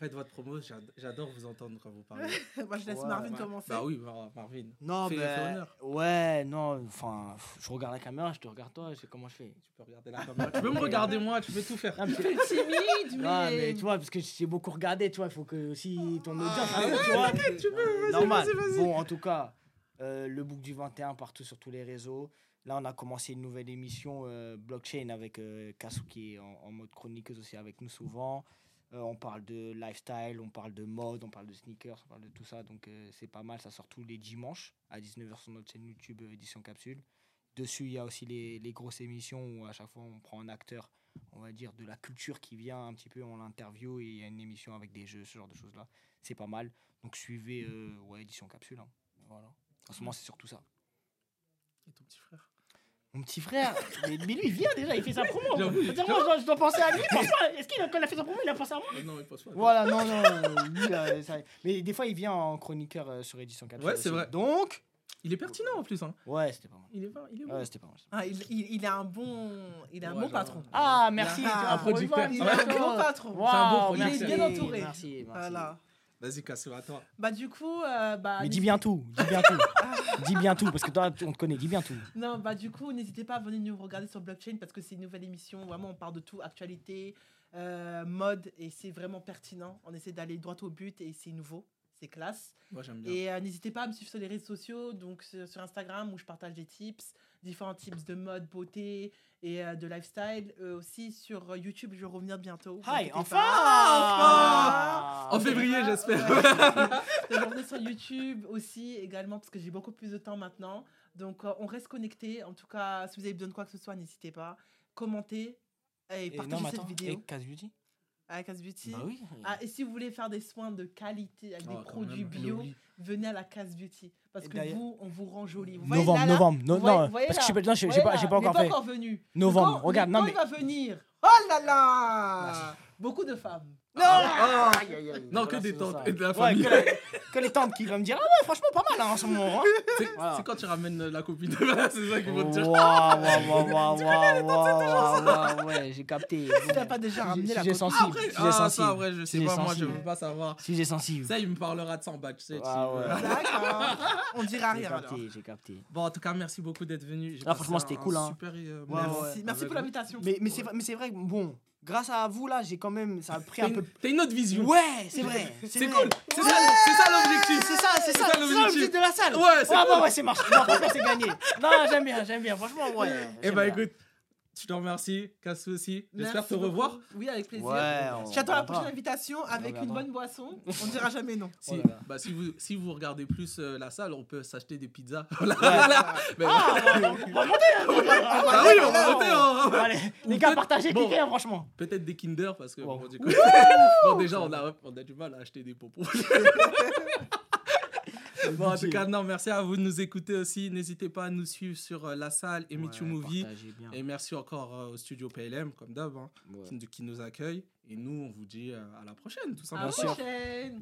faites votre promo. J'ad- J'adore vous entendre quand vous parlez. <laughs> Moi, je laisse Ouais, Marvin Ouais. commencer. Bah oui, Mar- Marvin. Non, Fais- ben, honneur. ouais, non, enfin, je regarde la caméra, je te regarde toi, je sais comment je fais. Tu peux regarder la caméra. tu peux me regarder moi, tu peux tout faire. Non, mais, Plus timide, mais... Ouais, mais tu vois, parce que j'ai beaucoup regardé, tu vois, il faut que aussi ton audience, Ah, ouais, tu vois. tu peux, vas-y, Normal. vas-y, vas-y. Bon, en tout cas, euh, le book du 21 partout sur tous les réseaux. Là, on a commencé une nouvelle émission euh, blockchain avec euh, Kasu qui est en, en mode chroniqueuse aussi avec nous souvent. Euh, on parle de lifestyle, on parle de mode, on parle de sneakers, on parle de tout ça. Donc, euh, c'est pas mal. Ça sort tous les dimanches à 19h sur notre chaîne YouTube euh, Édition Capsule. Dessus, il y a aussi les, grosses émissions où à chaque fois on prend un acteur, on va dire, de la culture qui vient un petit peu en interview et il y a une émission avec des jeux, ce genre de choses-là. C'est pas mal. Donc suivez ouais, Édition Capsule. hein. Voilà. En ce moment, c'est surtout ça. Et ton petit frère? Mon petit frère, mais, mais lui, il vient déjà, il fait sa promo. Moi, je dois, je dois penser à lui. Parfois, est-ce qu'il a, quand il a fait sa promo, il a pensé à moi Euh, Non, il passe pas. Voilà, non, non. euh, lui, euh, ça- Mais des fois, il vient en chroniqueur euh, sur Édition Capsule. Ouais, c'est vrai. Donc, Il est pertinent en plus. Hein. ouais, c'était pas mal. Il est, pas- il est bon. Ouais, c'était pas mal. Ah, il, il, il a un bon, il a un bon genre, patron. Ah, merci. Ah, un producteur. Il a un <laughs> bon patron. Waouh, C'est un bon Il est bien entouré. Merci, merci. Voilà. Vas-y, Cassio, à toi. Bah du coup, euh, bah, Mais dis bien tout, dis bien tout. <laughs> dis bien tout, parce que toi, on te connaît, dis bien tout. Non, bah du coup, n'hésitez pas à venir nous regarder sur Blockchain parce que c'est une nouvelle émission. Vraiment, on parle de tout, actualité, euh, mode, et c'est vraiment pertinent. On essaie d'aller droit au but et c'est nouveau, c'est classe. Moi, j'aime bien. Et euh, n'hésitez pas à me suivre sur les réseaux sociaux, donc sur, sur Instagram où je partage des tips, différents tips de mode, beauté et euh, de lifestyle. Euh, aussi sur YouTube, je vais revenir bientôt. inquiétez enfin pas. En février, j'espère. <laughs> je vais revenir sur YouTube aussi également parce que j'ai beaucoup plus de temps maintenant. Donc euh, on reste connecté. En tout cas, si vous avez besoin de quoi que ce soit, n'hésitez pas. Commentez et Et partagez non, mais cette attends, vidéo et Casse Beauty avec Case Beauty. Bah oui. Ah, et si vous voulez faire des soins de qualité avec Oh, des produits même, bio, venez à la Case Beauty. Parce Et que vous, on vous rend joli. Vous Novembre, là novembre. No- Vous voyez- non, voyez parce que je sais pas, pas, pas encore fait. encore venu. Novembre, quand- regarde, mais non, quand mais- il va venir? Oh là là Beaucoup de femmes. Non Ah, Aïe, aïe, aïe, Non, que des tantes ça. et de la Ouais, famille. <laughs> que, les tantes qui vont me dire Ah ouais, franchement, pas mal hein, en ce moment. hein. <laughs> C'est Voilà. quand tu ramènes la copine. c'est ça qu'ils vont te dire. Waouh, waouh, <laughs> waouh, waouh, waouh, waouh, ouais, j'ai capté. Si t'as pas déjà ramené la copine. sensible. Après, Sujet ah, ça, sensible. après, je sais pas, moi, je sensible. veux pas savoir. Sujet sensible. Ça, il me parlera de 100 badge, tu sais. Ah tu- ouais. D'accord. On dira J'ai rien alors. capté, j'ai capté. Bon, en tout cas, merci beaucoup d'être venu. J'ai Ah, franchement, c'était cool, hein. Super, euh, Ouais, ouais. Merci, merci avec pour l'invitation. Mais, mais c'est vrai, mais c'est vrai, que, bon, grâce à vous là, j'ai quand même, ça a pris un peu. t'as une autre vision. Ouais, c'est vrai. <laughs> C'est cool. C'est ça, l'objectif. C'est ça, c'est ça, l'objectif. de la salle. Ouais, c'est ouais, cool. ouais, ouais, c'est marche. Non, franchement, c'est gagné. Non, j'aime bien, j'aime bien. Franchement, ouais. Eh bah écoute, je te remercie, Cassou aussi. J'espère te revoir. beaucoup. Oui, avec plaisir. Ouais, J'attends la prochaine invitation avec une bonne boisson. On ne dira jamais non. <laughs> Si, Oh là là. bah, si, vous, si vous regardez plus euh, la salle, on peut s'acheter des pizzas. <laughs> Voilà. Ah, on va- on va monter, oui, on va monter. Allez, les gars, partagez, bon. cliquez, hein, franchement. Peut-être des Kinder parce que Wow. bon, du coup- <laughs> bon, déjà on a, on a du mal à acheter des popos. Bon, en tout cas, non, merci à vous de nous écouter aussi. N'hésitez pas à nous suivre sur euh, la salle et Ouais, Movie. Et merci encore euh, au studio PLM, comme d'hab, hein, Ouais. qui, qui nous accueille. Et nous, on vous dit euh, à la prochaine, tout À simplement. la prochaine.